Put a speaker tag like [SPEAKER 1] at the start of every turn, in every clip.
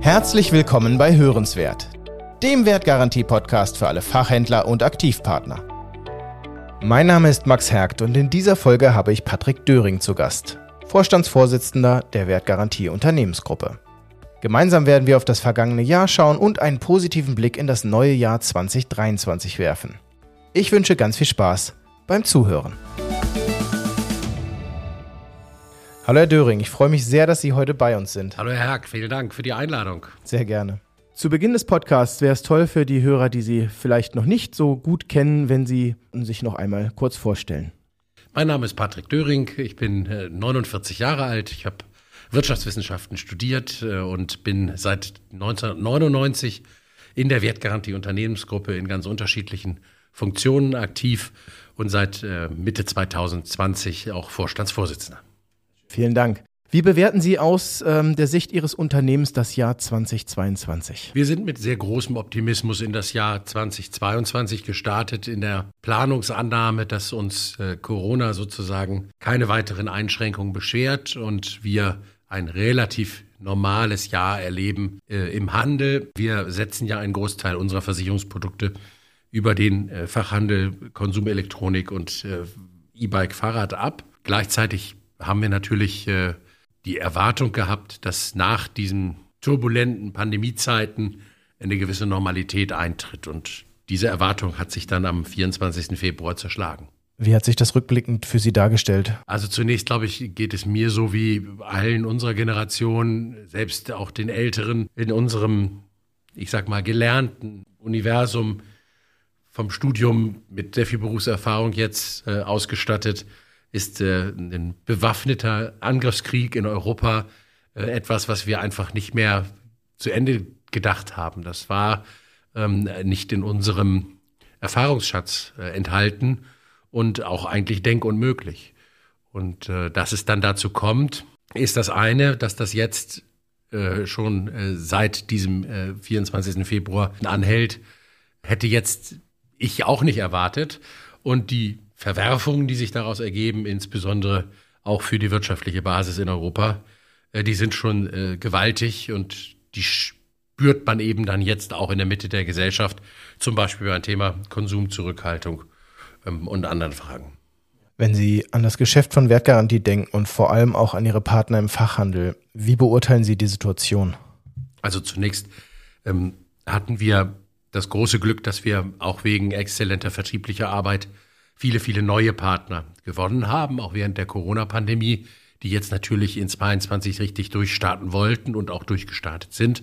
[SPEAKER 1] Herzlich willkommen bei Hörenswert, dem Wertgarantie-Podcast für alle Fachhändler und Aktivpartner. Mein Name ist Max Hergt und in dieser Folge habe ich Patrick Döring zu Gast, Vorstandsvorsitzender der Wertgarantie Unternehmensgruppe. Gemeinsam werden wir auf das vergangene Jahr schauen und einen positiven Blick in das neue Jahr 2023 werfen. Ich wünsche ganz viel Spaß beim Zuhören. Hallo Herr Döring, ich freue mich sehr, dass Sie heute bei uns sind.
[SPEAKER 2] Hallo Herr Herk, vielen Dank für die Einladung.
[SPEAKER 1] Sehr gerne. Zu Beginn des Podcasts wäre es toll für die Hörer, die Sie vielleicht noch nicht so gut kennen, wenn Sie sich noch einmal kurz vorstellen.
[SPEAKER 2] Mein Name ist Patrick Döring, ich bin 49 äh, Jahre alt, ich habe Wirtschaftswissenschaften studiert äh, und bin seit 1999 in der Wertgarantie Unternehmensgruppe in ganz unterschiedlichen Funktionen aktiv und seit äh, Mitte 2020 auch Vorstandsvorsitzender.
[SPEAKER 1] Vielen Dank. Wie bewerten Sie aus ähm, der Sicht Ihres Unternehmens das Jahr 2022?
[SPEAKER 2] Wir sind mit sehr großem Optimismus in das Jahr 2022 gestartet, in der Planungsannahme, dass uns äh, Corona sozusagen keine weiteren Einschränkungen beschert und wir ein relativ normales Jahr erleben äh, im Handel. Wir setzen ja einen Großteil unserer Versicherungsprodukte über den äh, Fachhandel Konsumelektronik und äh, E-Bike Fahrrad ab. Gleichzeitig haben wir natürlich äh, die Erwartung gehabt, dass nach diesen turbulenten Pandemiezeiten eine gewisse Normalität eintritt. Und diese Erwartung hat sich dann am 24. Februar zerschlagen.
[SPEAKER 1] Wie hat sich das rückblickend für Sie dargestellt?
[SPEAKER 2] Also zunächst, glaube ich, geht es mir so wie allen unserer Generation, selbst auch den Älteren in unserem, ich sag mal, gelernten Universum vom Studium mit sehr viel Berufserfahrung jetzt äh, ausgestattet, ist äh, ein bewaffneter Angriffskrieg in Europa äh, etwas, was wir einfach nicht mehr zu Ende gedacht haben. Das war ähm, nicht in unserem Erfahrungsschatz äh, enthalten und auch eigentlich denkunmöglich. Und äh, dass es dann dazu kommt, ist das eine, dass das jetzt äh, schon äh, seit diesem äh, 24. Februar anhält, hätte jetzt ich auch nicht erwartet. Und die Verwerfungen, die sich daraus ergeben, insbesondere auch für die wirtschaftliche Basis in Europa, äh, die sind schon äh, gewaltig und die spürt man eben dann jetzt auch in der Mitte der Gesellschaft, zum Beispiel beim Thema Konsumzurückhaltung ähm, und anderen Fragen.
[SPEAKER 1] Wenn Sie an das Geschäft von Wertgarantie denken und vor allem auch an Ihre Partner im Fachhandel, wie beurteilen Sie die Situation?
[SPEAKER 2] Also zunächst ähm, hatten wir das große Glück, dass wir auch wegen exzellenter vertrieblicher Arbeit viele, viele neue Partner gewonnen haben, auch während der Corona-Pandemie, die jetzt natürlich in 22 richtig durchstarten wollten und auch durchgestartet sind.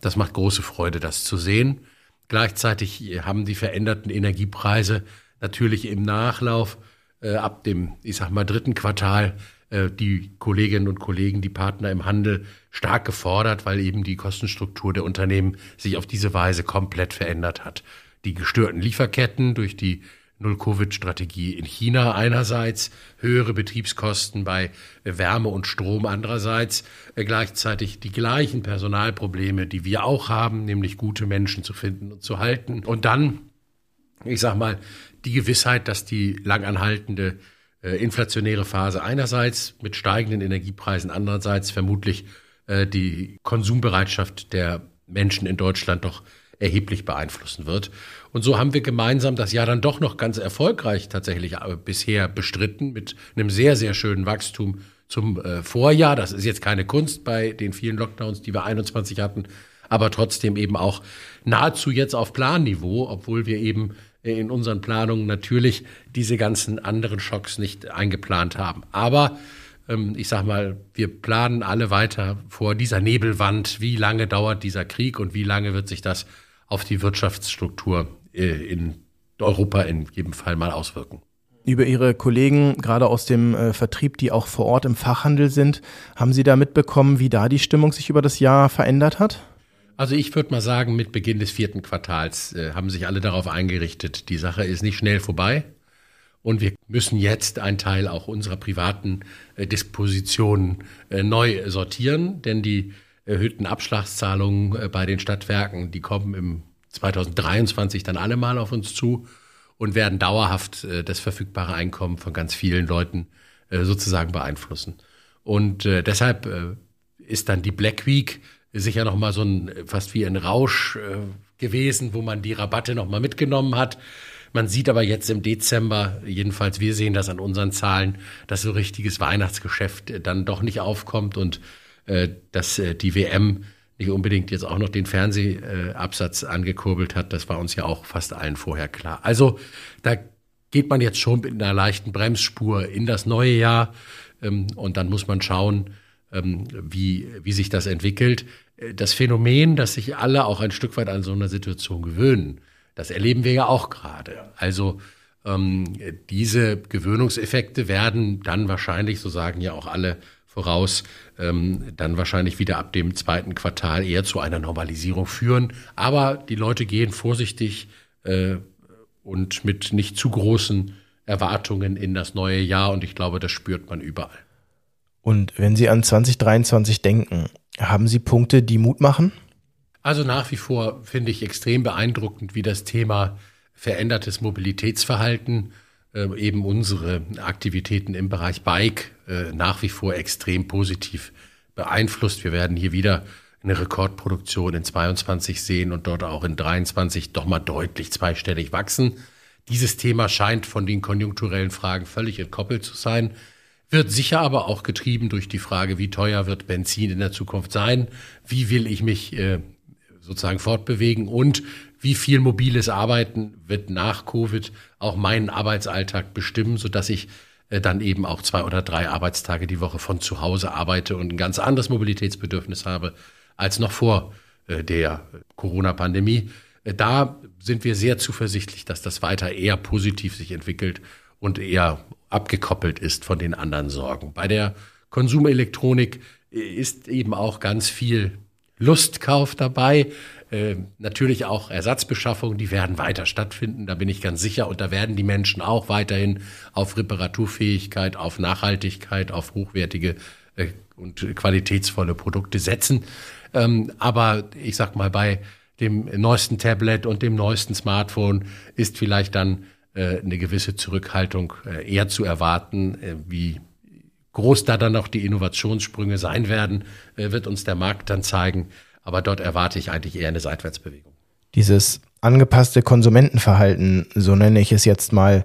[SPEAKER 2] Das macht große Freude, das zu sehen. Gleichzeitig haben die veränderten Energiepreise natürlich im Nachlauf äh, ab dem, ich sag mal, dritten Quartal äh, die Kolleginnen und Kollegen, die Partner im Handel stark gefordert, weil eben die Kostenstruktur der Unternehmen sich auf diese Weise komplett verändert hat. Die gestörten Lieferketten durch die Null-Covid-Strategie in China einerseits, höhere Betriebskosten bei Wärme und Strom andererseits, äh, gleichzeitig die gleichen Personalprobleme, die wir auch haben, nämlich gute Menschen zu finden und zu halten. Und dann, ich sag mal, die Gewissheit, dass die langanhaltende äh, inflationäre Phase einerseits mit steigenden Energiepreisen, andererseits vermutlich äh, die Konsumbereitschaft der Menschen in Deutschland doch erheblich beeinflussen wird. Und so haben wir gemeinsam das Jahr dann doch noch ganz erfolgreich tatsächlich äh, bisher bestritten mit einem sehr, sehr schönen Wachstum zum äh, Vorjahr. Das ist jetzt keine Kunst bei den vielen Lockdowns, die wir 21 hatten, aber trotzdem eben auch nahezu jetzt auf Planniveau, obwohl wir eben in unseren Planungen natürlich diese ganzen anderen Schocks nicht eingeplant haben. Aber ähm, ich sag mal, wir planen alle weiter vor dieser Nebelwand. Wie lange dauert dieser Krieg und wie lange wird sich das auf die Wirtschaftsstruktur äh, in Europa in jedem Fall mal auswirken.
[SPEAKER 1] Über Ihre Kollegen, gerade aus dem äh, Vertrieb, die auch vor Ort im Fachhandel sind, haben Sie da mitbekommen, wie da die Stimmung sich über das Jahr verändert hat?
[SPEAKER 2] Also ich würde mal sagen, mit Beginn des vierten Quartals äh, haben sich alle darauf eingerichtet, die Sache ist nicht schnell vorbei. Und wir müssen jetzt einen Teil auch unserer privaten äh, Dispositionen äh, neu sortieren, denn die erhöhten Abschlagszahlungen äh, bei den Stadtwerken, die kommen im 2023 dann alle mal auf uns zu und werden dauerhaft äh, das verfügbare Einkommen von ganz vielen Leuten äh, sozusagen beeinflussen. Und deshalb ist dann die Black Week sicher noch mal so ein fast wie ein Rausch gewesen, wo man die Rabatte noch mal mitgenommen hat. Man sieht aber jetzt im Dezember, jedenfalls wir sehen das an unseren Zahlen, dass so richtiges Weihnachtsgeschäft dann doch nicht aufkommt und dass äh, die WM nicht unbedingt jetzt auch noch den Fernsehabsatz angekurbelt hat. Das war uns ja auch fast allen vorher klar. Also da geht man jetzt schon mit einer leichten Bremsspur in das neue Jahr ähm, und dann muss man schauen, ähm, wie, wie sich das entwickelt. Äh, das Phänomen, dass sich alle auch ein Stück weit an so einer Situation gewöhnen, das erleben wir ja auch gerade. Also ähm, diese Gewöhnungseffekte werden dann wahrscheinlich, so sagen ja auch alle voraus, ähm, dann wahrscheinlich wieder ab dem zweiten Quartal eher zu einer Normalisierung führen. Aber die Leute gehen vorsichtig äh, und mit nicht zu großen Erwartungen in das neue Jahr und ich glaube, das spürt man überall.
[SPEAKER 1] Und wenn Sie an 2023 denken, haben Sie Punkte, die Mut machen?
[SPEAKER 2] Also nach wie vor finde ich extrem beeindruckend, wie das Thema verändertes Mobilitätsverhalten äh, eben unsere Aktivitäten im Bereich Bike äh, nach wie vor extrem positiv beeinflusst. Wir werden hier wieder eine Rekordproduktion in 22 sehen und dort auch in 23 doch mal deutlich zweistellig wachsen. Dieses Thema scheint von den konjunkturellen Fragen völlig entkoppelt zu sein, wird sicher aber auch getrieben durch die Frage, wie teuer wird Benzin in der Zukunft sein, wie will ich mich äh, sozusagen fortbewegen und wie viel mobiles Arbeiten wird nach Covid auch meinen Arbeitsalltag bestimmen, sodass ich äh, dann eben auch zwei oder drei Arbeitstage die Woche von zu Hause arbeite und ein ganz anderes Mobilitätsbedürfnis habe als noch vor äh, der Corona-Pandemie. Äh, da sind wir sehr zuversichtlich, dass das weiter eher positiv sich entwickelt und eher abgekoppelt ist von den anderen Sorgen. Bei der Konsumelektronik ist eben auch ganz viel Lustkauf dabei. Äh, natürlich auch Ersatzbeschaffungen, die werden weiter stattfinden, da bin ich ganz sicher. Und da werden die Menschen auch weiterhin auf Reparaturfähigkeit, auf Nachhaltigkeit, auf hochwertige äh, und qualitätsvolle Produkte setzen. Ähm, aber ich sag mal, bei dem neuesten Tablet und dem neuesten Smartphone ist vielleicht dann äh, eine gewisse Zurückhaltung äh, eher zu erwarten, äh, wie groß da dann noch die Innovationssprünge sein werden, äh, wird uns der Markt dann zeigen. Aber dort erwarte ich eigentlich eher eine Seitwärtsbewegung.
[SPEAKER 1] Dieses angepasste Konsumentenverhalten, so nenne ich es jetzt mal,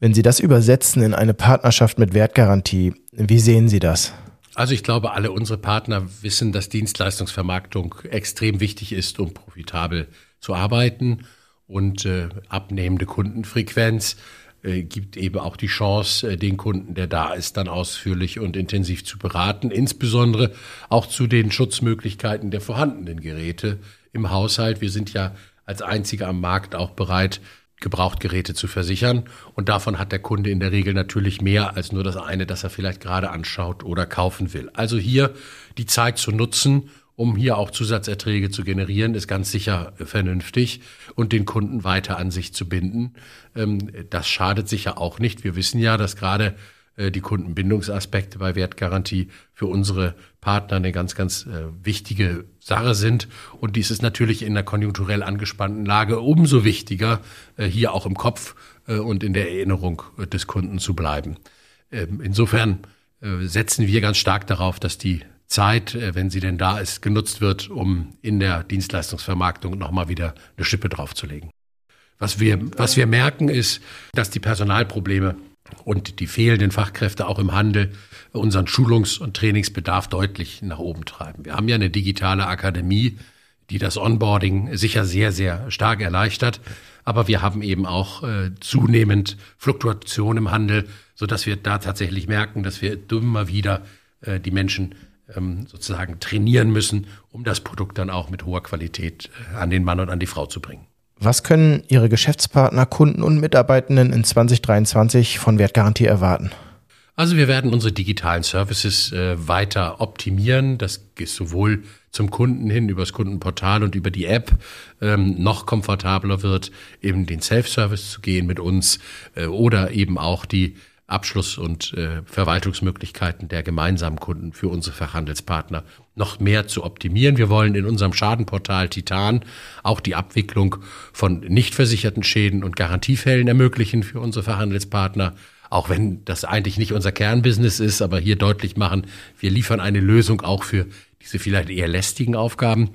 [SPEAKER 1] wenn Sie das übersetzen in eine Partnerschaft mit Wertgarantie, wie sehen Sie das?
[SPEAKER 2] Also ich glaube, alle unsere Partner wissen, dass Dienstleistungsvermarktung extrem wichtig ist, um profitabel zu arbeiten. Und äh, abnehmende Kundenfrequenz äh, gibt eben auch die Chance, äh, den Kunden, der da ist, dann ausführlich und intensiv zu beraten, insbesondere auch zu den Schutzmöglichkeiten der vorhandenen Geräte im Haushalt. Wir sind ja als einzige am Markt auch bereit, Gebrauchtgeräte zu versichern. Und davon hat der Kunde in der Regel natürlich mehr als nur das eine, das er vielleicht gerade anschaut oder kaufen will. Also hier die Zeit zu nutzen, um hier auch Zusatzerträge zu generieren, ist ganz sicher vernünftig und den Kunden weiter an sich zu binden. Ähm, das schadet sicher auch nicht. Wir wissen ja, dass gerade äh, die Kundenbindungsaspekte bei Wertgarantie für unsere Partner eine ganz, ganz äh, wichtige Sache sind. Und dies ist natürlich in einer konjunkturell angespannten Lage umso wichtiger, äh, hier auch im Kopf und in der Erinnerung des Kunden zu bleiben. Ähm, insofern setzen wir ganz stark darauf, dass die Zeit, äh, wenn sie denn da ist, genutzt wird, um in der Dienstleistungsvermarktung nochmal wieder eine Schippe draufzulegen. Was wir, was wir merken, ist, dass die Personalprobleme und die fehlenden Fachkräfte auch im Handel unseren Schulungs- und Trainingsbedarf deutlich nach oben treiben. Wir haben ja eine digitale Akademie, die das Onboarding sicher sehr, sehr stark erleichtert. Aber wir haben eben auch äh, zunehmend Fluktuation im Handel, so dass wir da tatsächlich merken, dass wir immer wieder äh, die Menschen ähm, sozusagen trainieren müssen, um das Produkt dann auch mit hoher Qualität äh, an den Mann und an die Frau zu bringen.
[SPEAKER 1] Was können Ihre Geschäftspartner, Kunden und Mitarbeitenden in 2023 von Wertgarantie erwarten?
[SPEAKER 2] Also wir werden unsere digitalen Services äh, weiter optimieren. Das ist sowohl zum Kunden hin über das Kundenportal und über die App ähm, noch komfortabler wird, eben den Self-Service zu gehen mit uns äh, oder eben auch die Abschluss- und äh, Verwaltungsmöglichkeiten der gemeinsamen Kunden für unsere Fachhandelspartner noch mehr zu optimieren. Wir wollen in unserem Schadenportal Titan auch die Abwicklung von nicht versicherten Schäden und Garantiefällen ermöglichen für unsere Verhandelspartner. auch wenn das eigentlich nicht unser Kernbusiness ist, aber hier deutlich machen, wir liefern eine Lösung auch für diese vielleicht eher lästigen Aufgaben.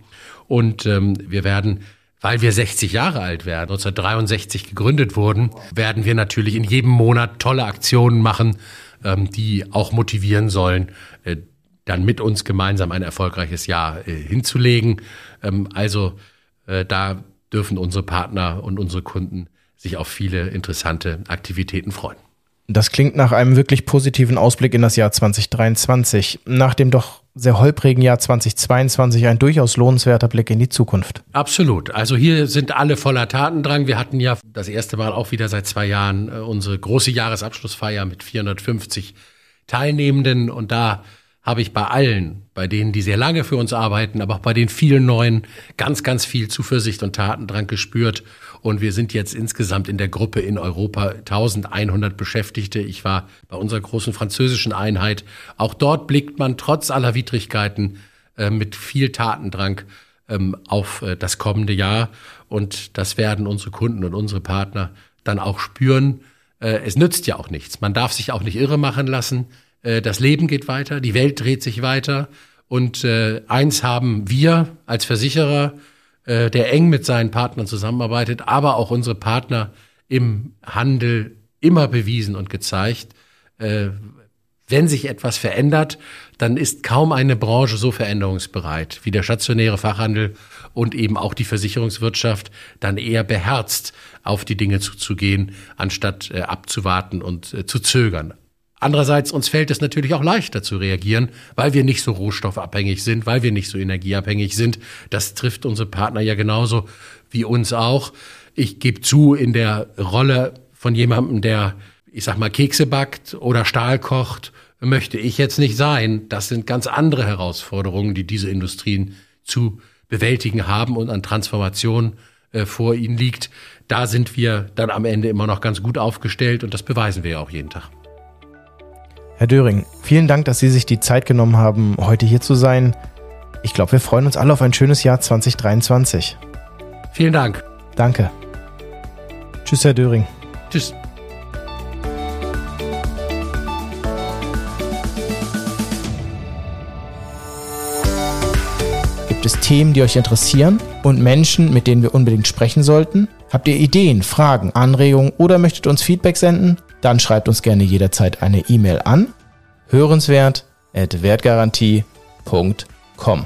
[SPEAKER 2] Und ähm, wir werden weil wir 60 Jahre alt werden, 1963 gegründet wurden, werden wir natürlich in jedem Monat tolle Aktionen machen, ähm, die auch motivieren sollen, äh, dann mit uns gemeinsam ein erfolgreiches Jahr äh, hinzulegen. Ähm, also äh, da dürfen unsere Partner und unsere Kunden sich auf viele interessante Aktivitäten freuen.
[SPEAKER 1] Das klingt nach einem wirklich positiven Ausblick in das Jahr 2023. Nach dem doch sehr holprigen Jahr 2022 ein durchaus lohnenswerter Blick in die Zukunft.
[SPEAKER 2] Absolut. Also hier sind alle voller Tatendrang. Wir hatten ja das erste Mal auch wieder seit zwei Jahren äh, unsere große Jahresabschlussfeier mit 450 Teilnehmenden und da habe ich bei allen, bei denen, die sehr lange für uns arbeiten, aber auch bei den vielen neuen, ganz, ganz viel Zuversicht und Tatendrang gespürt. Und wir sind jetzt insgesamt in der Gruppe in Europa 1100 Beschäftigte. Ich war bei unserer großen französischen Einheit. Auch dort blickt man trotz aller Widrigkeiten äh, mit viel Tatendrang ähm, auf äh, das kommende Jahr. Und das werden unsere Kunden und unsere Partner dann auch spüren. Äh, es nützt ja auch nichts. Man darf sich auch nicht irre machen lassen. Äh, das Leben geht weiter, die Welt dreht sich weiter. Und äh, eins haben wir als Versicherer, äh, der eng mit seinen Partnern zusammenarbeitet, aber auch unsere Partner im Handel immer bewiesen und gezeigt, äh, wenn sich etwas verändert, dann ist kaum eine Branche so veränderungsbereit wie der stationäre Fachhandel und eben auch die Versicherungswirtschaft dann eher beherzt auf die Dinge zuzugehen, anstatt äh, abzuwarten und äh, zu zögern. Andererseits, uns fällt es natürlich auch leichter zu reagieren, weil wir nicht so rohstoffabhängig sind, weil wir nicht so energieabhängig sind. Das trifft unsere Partner ja genauso wie uns auch. Ich gebe zu, in der Rolle von jemandem, der, ich sag mal, Kekse backt oder Stahl kocht, möchte ich jetzt nicht sein. Das sind ganz andere Herausforderungen, die diese Industrien zu bewältigen haben und an Transformation äh, vor ihnen liegt. Da sind wir dann am Ende immer noch ganz gut aufgestellt und das beweisen wir ja auch jeden Tag.
[SPEAKER 1] Herr Döring, vielen Dank, dass Sie sich die Zeit genommen haben, heute hier zu sein. Ich glaube, wir freuen uns alle auf ein schönes Jahr 2023.
[SPEAKER 2] Vielen Dank.
[SPEAKER 1] Danke. Tschüss, Herr Döring.
[SPEAKER 2] Tschüss.
[SPEAKER 1] Gibt es Themen, die euch interessieren und Menschen, mit denen wir unbedingt sprechen sollten? Habt ihr Ideen, Fragen, Anregungen oder möchtet uns Feedback senden? Dann schreibt uns gerne jederzeit eine E-Mail an hörenswert@wertgarantie.com.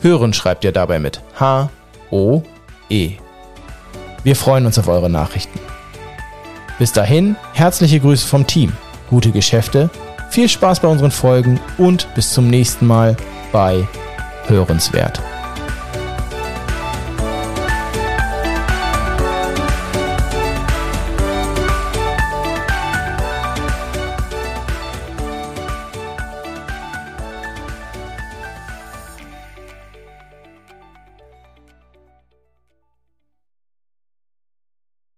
[SPEAKER 1] Hören schreibt ihr dabei mit H O E. Wir freuen uns auf eure Nachrichten. Bis dahin, herzliche Grüße vom Team, gute Geschäfte, viel Spaß bei unseren Folgen und bis zum nächsten Mal bei Hörenswert.